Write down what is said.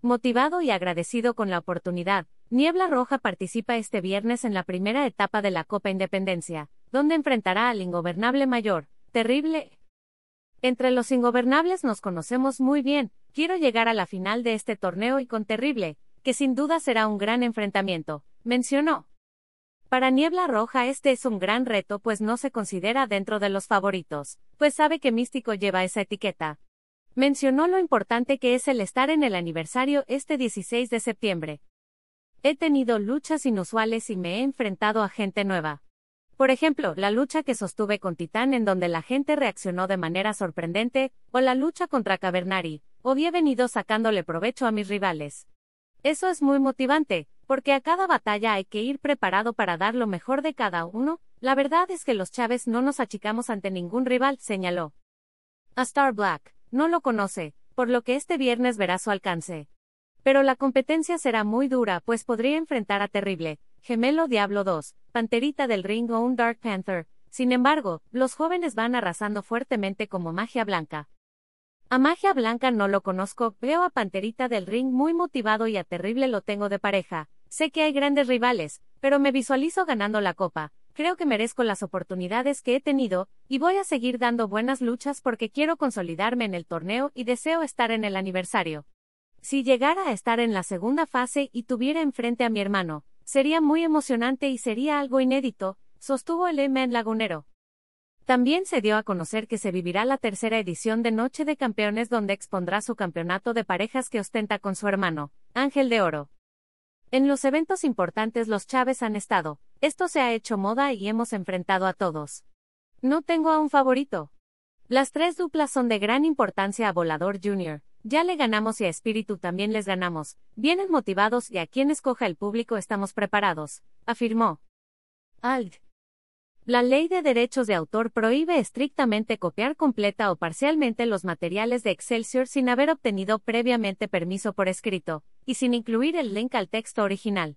Motivado y agradecido con la oportunidad, Niebla Roja participa este viernes en la primera etapa de la Copa Independencia, donde enfrentará al ingobernable mayor, terrible. Entre los ingobernables nos conocemos muy bien, quiero llegar a la final de este torneo y con terrible, que sin duda será un gran enfrentamiento, mencionó. Para Niebla Roja este es un gran reto pues no se considera dentro de los favoritos, pues sabe que Místico lleva esa etiqueta, Mencionó lo importante que es el estar en el aniversario este 16 de septiembre. He tenido luchas inusuales y me he enfrentado a gente nueva. Por ejemplo, la lucha que sostuve con Titán en donde la gente reaccionó de manera sorprendente, o la lucha contra Cavernari, o he venido sacándole provecho a mis rivales. Eso es muy motivante, porque a cada batalla hay que ir preparado para dar lo mejor de cada uno, la verdad es que los Chávez no nos achicamos ante ningún rival, señaló. A Star Black. No lo conoce, por lo que este viernes verá su alcance. Pero la competencia será muy dura, pues podría enfrentar a Terrible, Gemelo Diablo 2, Panterita del Ring o un Dark Panther. Sin embargo, los jóvenes van arrasando fuertemente como Magia Blanca. A Magia Blanca no lo conozco, veo a Panterita del Ring muy motivado y a Terrible lo tengo de pareja. Sé que hay grandes rivales, pero me visualizo ganando la copa, creo que merezco las oportunidades que he tenido, y voy a seguir dando buenas luchas porque quiero consolidarme en el torneo y deseo estar en el aniversario. Si llegara a estar en la segunda fase y tuviera enfrente a mi hermano, sería muy emocionante y sería algo inédito, sostuvo el M. Lagunero. También se dio a conocer que se vivirá la tercera edición de Noche de Campeones donde expondrá su campeonato de parejas que ostenta con su hermano, Ángel de Oro. En los eventos importantes los Chávez han estado, esto se ha hecho moda y hemos enfrentado a todos. No tengo a un favorito. Las tres duplas son de gran importancia a Volador Jr., ya le ganamos y a Espíritu también les ganamos, vienen motivados y a quien escoja el público estamos preparados, afirmó. Alt. La ley de derechos de autor prohíbe estrictamente copiar completa o parcialmente los materiales de Excelsior sin haber obtenido previamente permiso por escrito, y sin incluir el link al texto original.